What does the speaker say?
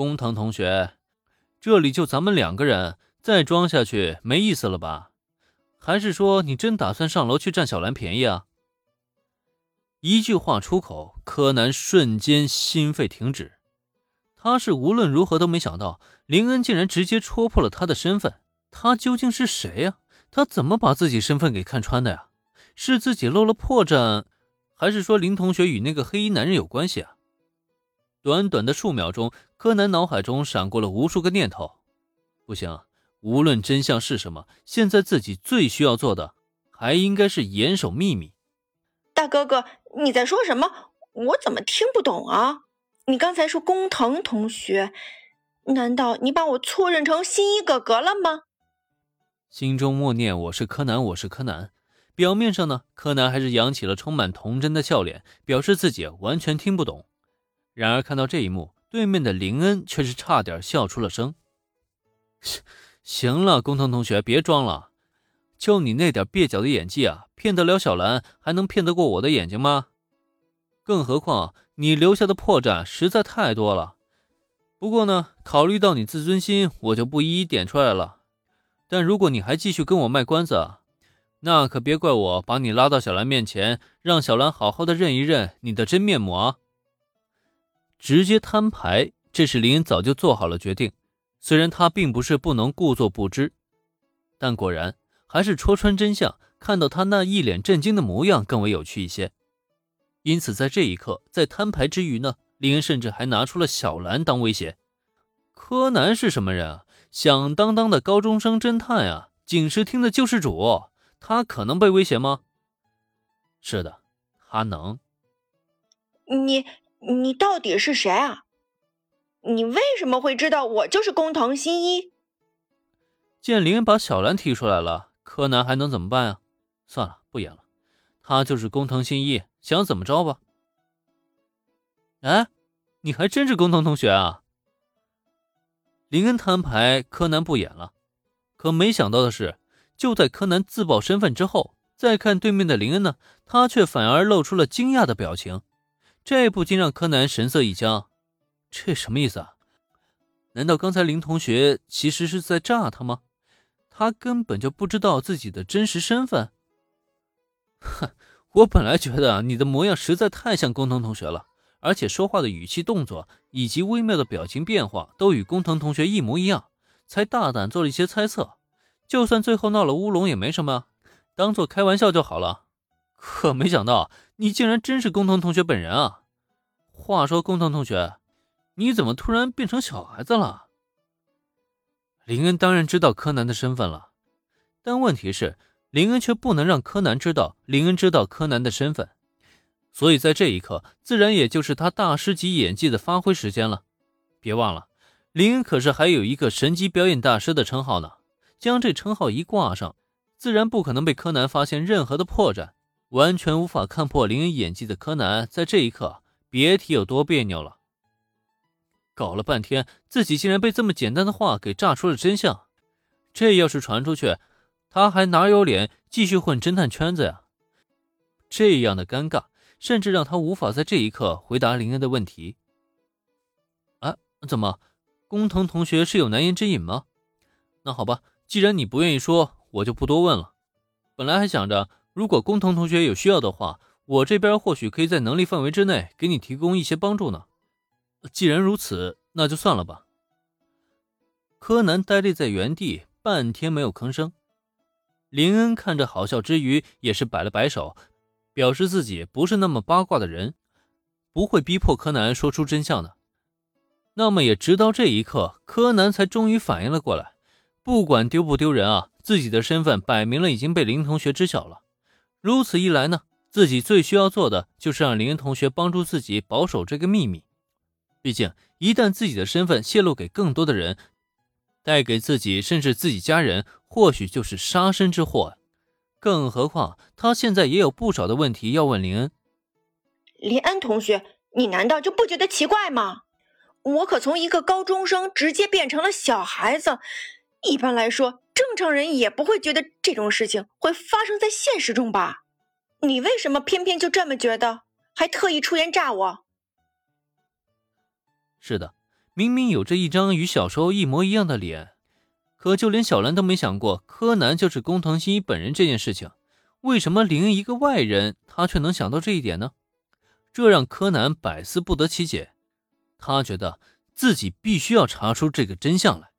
工藤同学，这里就咱们两个人，再装下去没意思了吧？还是说你真打算上楼去占小兰便宜啊？一句话出口，柯南瞬间心肺停止。他是无论如何都没想到，林恩竟然直接戳破了他的身份。他究竟是谁呀？他怎么把自己身份给看穿的呀？是自己露了破绽，还是说林同学与那个黑衣男人有关系啊？短短的数秒钟，柯南脑海中闪过了无数个念头。不行，无论真相是什么，现在自己最需要做的，还应该是严守秘密。大哥哥，你在说什么？我怎么听不懂啊？你刚才说工藤同学，难道你把我错认成新一哥哥了吗？心中默念：“我是柯南，我是柯南。”表面上呢，柯南还是扬起了充满童真的笑脸，表示自己完全听不懂。然而看到这一幕，对面的林恩却是差点笑出了声。行了，工藤同学，别装了，就你那点蹩脚的演技啊，骗得了小兰，还能骗得过我的眼睛吗？更何况你留下的破绽实在太多了。不过呢，考虑到你自尊心，我就不一一点出来了。但如果你还继续跟我卖关子，那可别怪我把你拉到小兰面前，让小兰好好的认一认你的真面目啊！直接摊牌，这是林恩早就做好了决定。虽然他并不是不能故作不知，但果然还是戳穿真相，看到他那一脸震惊的模样更为有趣一些。因此，在这一刻，在摊牌之余呢，林恩甚至还拿出了小兰当威胁。柯南是什么人啊？响当当的高中生侦探啊，警视厅的救世主。他可能被威胁吗？是的，他能。你你到底是谁啊？你为什么会知道我就是工藤新一？见林恩把小兰提出来了，柯南还能怎么办啊？算了，不演了。他就是工藤新一，想怎么着吧？哎，你还真是工藤同学啊！林恩摊牌，柯南不演了。可没想到的是。就在柯南自曝身份之后，再看对面的林恩呢，他却反而露出了惊讶的表情，这不禁让柯南神色一僵。这什么意思啊？难道刚才林同学其实是在诈他吗？他根本就不知道自己的真实身份。哼，我本来觉得你的模样实在太像工藤同学了，而且说话的语气、动作以及微妙的表情变化都与工藤同学一模一样，才大胆做了一些猜测。就算最后闹了乌龙也没什么，当做开玩笑就好了。可没想到你竟然真是工藤同学本人啊！话说，工藤同学，你怎么突然变成小孩子了？林恩当然知道柯南的身份了，但问题是，林恩却不能让柯南知道林恩知道柯南的身份，所以在这一刻，自然也就是他大师级演技的发挥时间了。别忘了，林恩可是还有一个神级表演大师的称号呢。将这称号一挂上，自然不可能被柯南发现任何的破绽。完全无法看破林恩演技的柯南，在这一刻别提有多别扭了。搞了半天，自己竟然被这么简单的话给炸出了真相。这要是传出去，他还哪有脸继续混侦探圈子呀？这样的尴尬，甚至让他无法在这一刻回答林恩的问题。啊，怎么，工藤同学是有难言之隐吗？那好吧。既然你不愿意说，我就不多问了。本来还想着，如果工藤同学有需要的话，我这边或许可以在能力范围之内给你提供一些帮助呢。既然如此，那就算了吧。柯南呆立在原地，半天没有吭声。林恩看着好笑之余，也是摆了摆手，表示自己不是那么八卦的人，不会逼迫柯南说出真相的。那么也直到这一刻，柯南才终于反应了过来。不管丢不丢人啊，自己的身份摆明了已经被林同学知晓了。如此一来呢，自己最需要做的就是让林恩同学帮助自己保守这个秘密。毕竟，一旦自己的身份泄露给更多的人，带给自己甚至自己家人，或许就是杀身之祸。更何况，他现在也有不少的问题要问林恩。林恩同学，你难道就不觉得奇怪吗？我可从一个高中生直接变成了小孩子。一般来说，正常人也不会觉得这种事情会发生在现实中吧？你为什么偏偏就这么觉得，还特意出言炸我？是的，明明有着一张与小时候一模一样的脸，可就连小兰都没想过柯南就是工藤新一本人这件事情。为什么林一个外人，他却能想到这一点呢？这让柯南百思不得其解。他觉得自己必须要查出这个真相来。